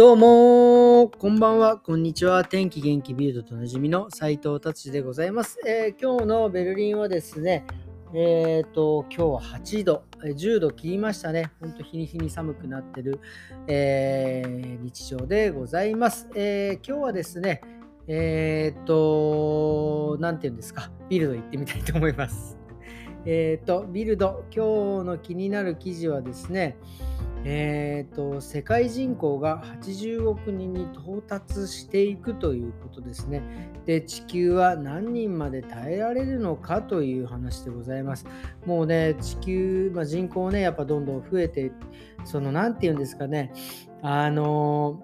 どうもこんばんは、こんにちは。天気元気ビルドとなじみの斉藤達でございます、えー、今日のベルリンはですね、えっ、ー、と、今日は8度、10度切りましたね。ほんと日に日に寒くなってる、えー、日常でございます。え今日はですね、えっ、と、なんて言うんですか、ビルド行ってみたいと思います。えっ、と、ビルド、今日の気になる記事はですね、えーと、世界人口が80億人に到達していくということですね。で、地球は何人まで耐えられるのかという話でございます。もうね、地球、まあ、人口ね、やっぱどんどん増えて、その、何て言うんですかね、あの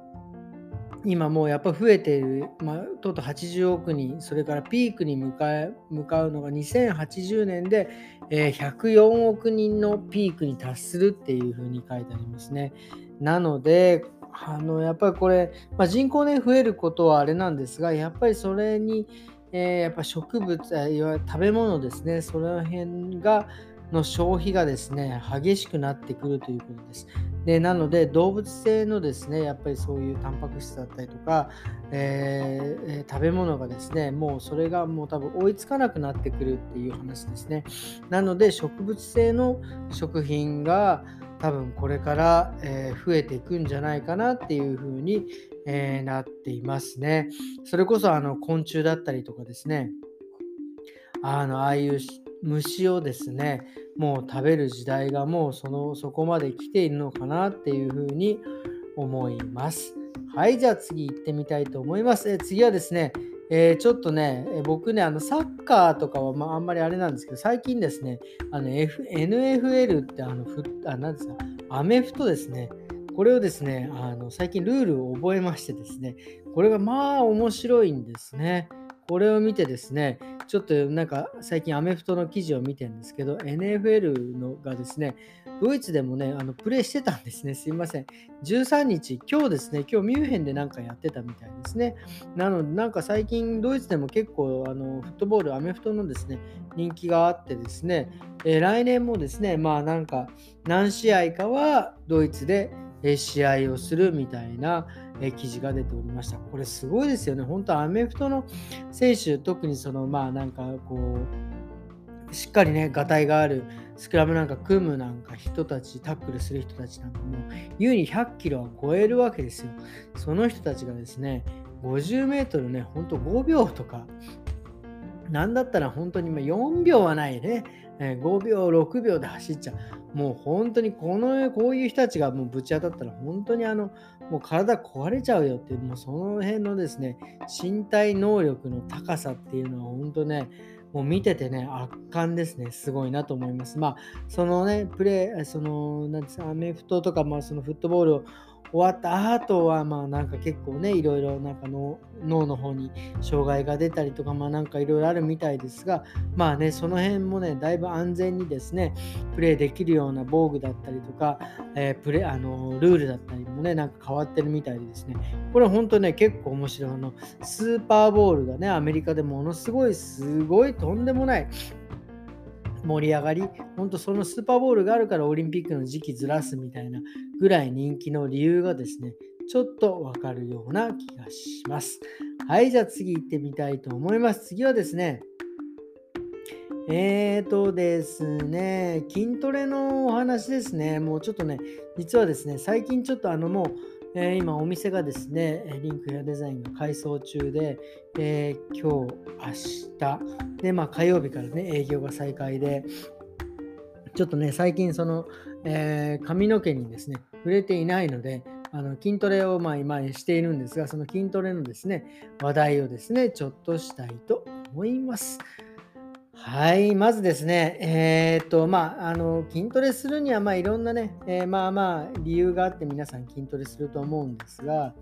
今もうやっぱ増えている、まあ、とうとう80億人、それからピークに向か向かうのが2080年で、えー、104億人のピークに達するっていうふうに書いてありますね。なので、あのやっぱりこれ、まあ、人口ね増えることはあれなんですが、やっぱりそれに、えー、やっぱ植物、いわゆる食べ物ですね、その辺が、の消費がですね、激しくなってくるということです。でなので、動物性のですね、やっぱりそういうタンパク質だったりとか、えー、食べ物がですね、もうそれがもう多分追いつかなくなってくるっていう話ですね。なので、植物性の食品が多分これから、え、増えていくんじゃないかなっていうふうに、え、なっていますね。それこそあの昆虫だったりとかですね、あのああいう虫をですねもう食べる時代がもうそのそこまで来ているのかなっていうふうに思います。はい、じゃあ次行ってみたいと思います。え次はですね、えー、ちょっとね、え僕ね、あのサッカーとかは、まあ、んまりあれなんですけど、最近ですね、あの、F、NFL ってあのふあ、なんですか、アメフトですね、これをですね、あの最近ルールを覚えましてですね、これがまあ面白いんですね。これを見てですね、ちょっとなんか最近アメフトの記事を見てるんですけど、NFL のがですね、ドイツでもね、あのプレイしてたんですね。すいません。13日、今日ですね、今日ミュンヘンでなんかやってたみたいですね。なので、なんか最近ドイツでも結構あのフットボール、アメフトのですね、人気があってですね、えー、来年もですね、まあなんか何試合かはドイツで試合をするみたいな記事が出ておりました。これすごいですよね。本当アメフトの選手、特にそのまあなんかこう、しっかりね、がたいがあるスクラムなんか組むなんか人たち、タックルする人たちなんかも、優に100キロは超えるわけですよ。その人たちがですね、50メートルね、ほんと5秒とか、なんだったら本当に4秒はないね、え5秒、6秒で走っちゃう。もう本当にこの、こういう人たちがもうぶち当たったら本当にあの、もう体壊れちゃうよっていう、もうその辺のですね、身体能力の高さっていうのは本当ね、もう見ててね、圧巻ですね。すごいなと思います。まあ、そのね、プレー、その、なんですか、アメフトとか、まあ、そのフットボールを終わった後は、まあなんか結構ね、いろいろなんかの脳の方に障害が出たりとか、まあなんかいろいろあるみたいですが、まあね、その辺もね、だいぶ安全にですね、プレイできるような防具だったりとか、えー、プレあのルールだったりもね、なんか変わってるみたいでですね、これ本当ね、結構面白い。あの、スーパーボールがね、アメリカでものすごい、すごいとんでもない盛り上がり、本当そのスーパーボールがあるからオリンピックの時期ずらすみたいなぐらい人気の理由がですね、ちょっとわかるような気がします。はい、じゃあ次行ってみたいと思います。次はですね、えーとですね、筋トレのお話ですね。もうちょっとね、実はですね、最近ちょっとあのもう、えー、今お店がですね、リンクヘアデザインが改装中で、えー、今日、明日、で、まあ火曜日からね、営業が再開で、ちょっとね、最近その、えー、髪の毛にですね、触れていないので、あの筋トレをまあ今しているんですが、その筋トレのですね、話題をですね、ちょっとしたいと思います。はい、まずですね、えー、っと、まあ、あの、筋トレするには、まあ、いろんなね、えー、まあまあ、理由があって皆さん筋トレすると思うんですが、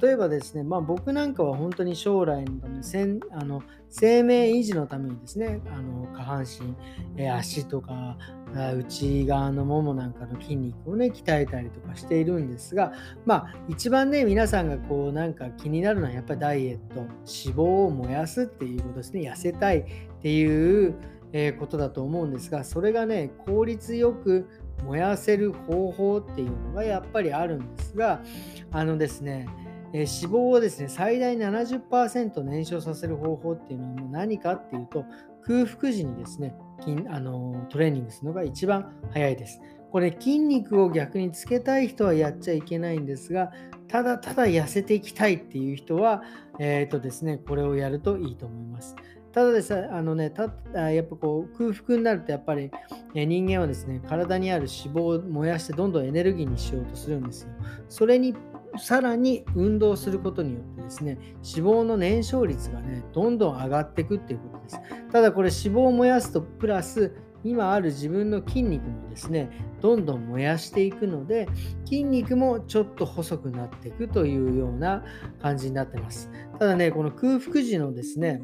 例えばですね、まあ、僕なんかは本当に将来のためにあの生命維持のためにですねあの下半身、えー、足とか内側のももなんかの筋肉をね鍛えたりとかしているんですがまあ一番ね皆さんがこうなんか気になるのはやっぱりダイエット脂肪を燃やすっていうことですね。痩せたいっていうえ、ことだと思うんですがそれがね効率よく燃やせる方法っていうのがやっぱりあるんですがあのですねえ、脂肪をですね最大70%燃焼させる方法っていうのは何かっていうと空腹時にですね筋あのトレーニングするのが一番早いです。これ筋肉を逆につけたい人はやっちゃいけないんですがただただ痩せていきたいっていう人は、えーとですね、これをやるといいと思います。ただですあのね、たやっぱこう空腹になるとやっぱり、人間はですね、体にある脂肪を燃やしてどんどんエネルギーにしようとするんですよ。それにさらに運動することによってですね、脂肪の燃焼率がね、どんどん上がっていくっていうことです。ただこれ脂肪を燃やすとプラス今ある自分の筋肉もですね、どんどん燃やしていくので、筋肉もちょっと細くなっていくというような感じになってます。ただね、この空腹時のですね、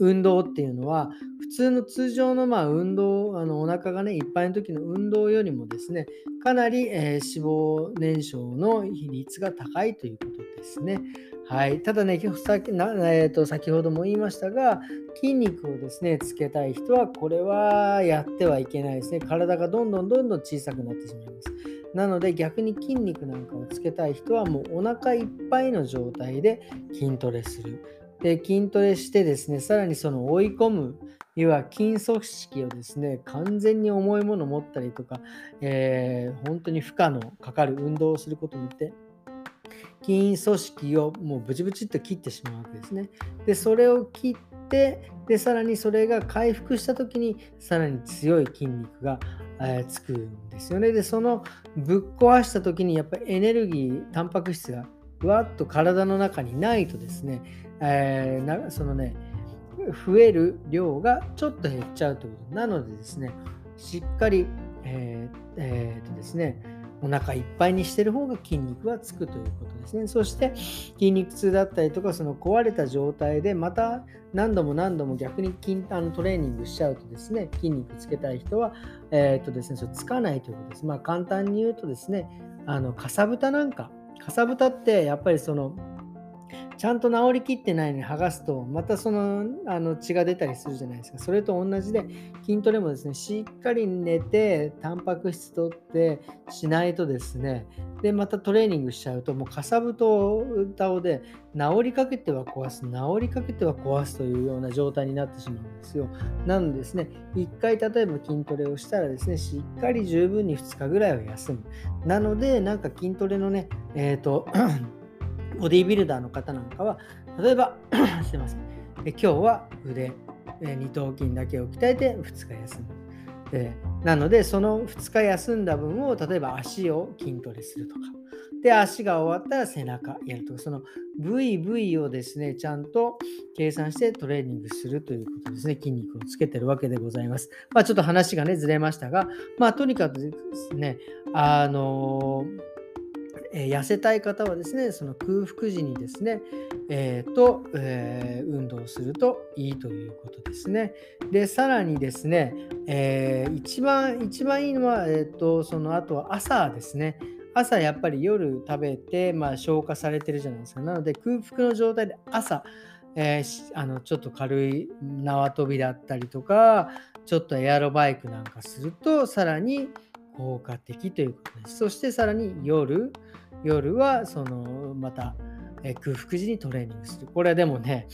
運動っていうのは普通の通常のま運動あのお腹がねいっぱいの時の運動よりもですねかなり、えー、脂肪燃焼の比率が高いということですね。はい、ただねさな、えーと、先ほども言いましたが筋肉をですねつけたい人はこれはやってはいけないですね。体がどんどんどんどん小さくなってしまいます。なので逆に筋肉なんかをつけたい人はもうお腹いっぱいの状態で筋トレする。で筋トレしてですね、さらにその追い込む、要は筋組織をですね、完全に重いものを持ったりとか、えー、本当に負荷のかかる運動をすることによって、筋組織をもうブチブチっと切ってしまうわけですね。で、それを切って、で、さらにそれが回復した時に、さらに強い筋肉が、えー、つくんですよね。で、そのぶっ壊した時に、やっぱりエネルギー、タンパク質がわっと体の中にないとですね、えー、なそのね、増える量がちょっと減っちゃうということなのでですね、しっかり、えーえー、とですね、お腹いっぱいにしてる方が筋肉がつくということですね。そして筋肉痛だったりとか、その壊れた状態でまた何度も何度も逆に筋あのトレーニングしちゃうとですね、筋肉つけたい人は、えーとですね、それつかないということです。まあ簡単に言うとですね、あのかさぶたなんか、かさぶたってやっぱりそのちゃんと治りきってないのに剥がすとまたそのあの血が出たりするじゃないですか。それと同じで筋トレもですねしっかり寝てタンパク質とってしないとですねでまたトレーニングしちゃうともうかさぶと倒で治りかけては壊す治りかけては壊すというような状態になってしまうんですよ。なのでですね1回例えば筋トレをしたらですねしっかり十分に2日ぐらいは休む。なのでなんか筋トレのねえっ、ー、とボディービルダーの方なんかは、例えば、すいません、今日は腕、二頭筋だけを鍛えて2日休む。でなので、その2日休んだ分を、例えば足を筋トレするとか、で、足が終わったら背中やるとか、その部位部位をですね、ちゃんと計算してトレーニングするということですね。筋肉をつけてるわけでございます。まあ、ちょっと話がね、ずれましたが、まあ、とにかくですね、あのーえ、痩せたい方はですね、その空腹時にですね、えー、と、えー、運動するといいということですね。で、さらにですね、え一番、一番いいのは、えっ、と、その後は朝ですね。朝やっぱり夜食べて、まあ、消化されてるじゃないですか。なので空腹の状態で朝、えー、あのちょっと軽い縄跳びだったりとかちょっとエアロバイクなんかするとさらに効果的ということです。そしてさらに夜、夜はそのまた、え空腹時にトレーニングする。これでもね、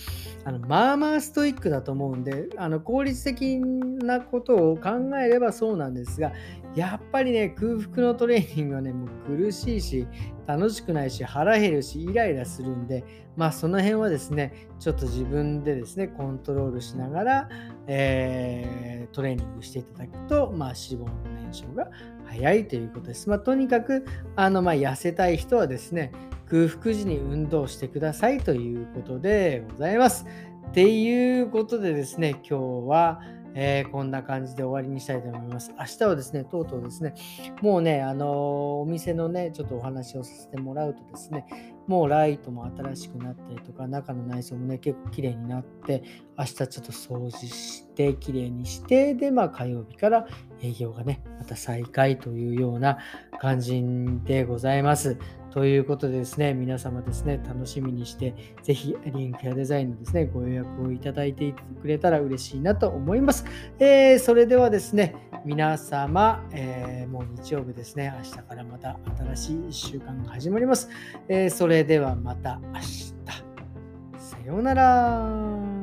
あのまあまあストイックだと思うんで、あの効率的なことを考えればそうなんですが、やっぱりね、空腹のトレーニングはね、もう苦しいし、楽しくないし、腹減るし、イライラするんで、まあその辺はですね、ちょっと自分でですね、コントロールしながら、えー、トレーニングしていただくと、まあ脂肪の燃焼が早いということです。まあ、とにかくあの、まあ、痩せたい人はですね、空腹時に運動してくださいということでございます。っていうことでですね、今日は、えー、こんな感じで終わりにしたいと思います。明日はですね、とうとうですね、もうね、あのー、お店のね、ちょっとお話をさせてもらうとですね、もうライトも新しくなったりとか、中の内装もね、結構綺麗になって、明日ちょっと掃除して、綺麗にして、で、まあ火曜日から営業がね、また再開というような感じでございます。ということでですね、皆様ですね、楽しみにして、ぜひリンクやデザインのですね、ご予約をいただいてくれたら嬉しいなと思います。えー、それではですね、皆様、えー、もう日曜日ですね、明日からまた新しい1週間が始まります。えー、それではまた明日。さようなら。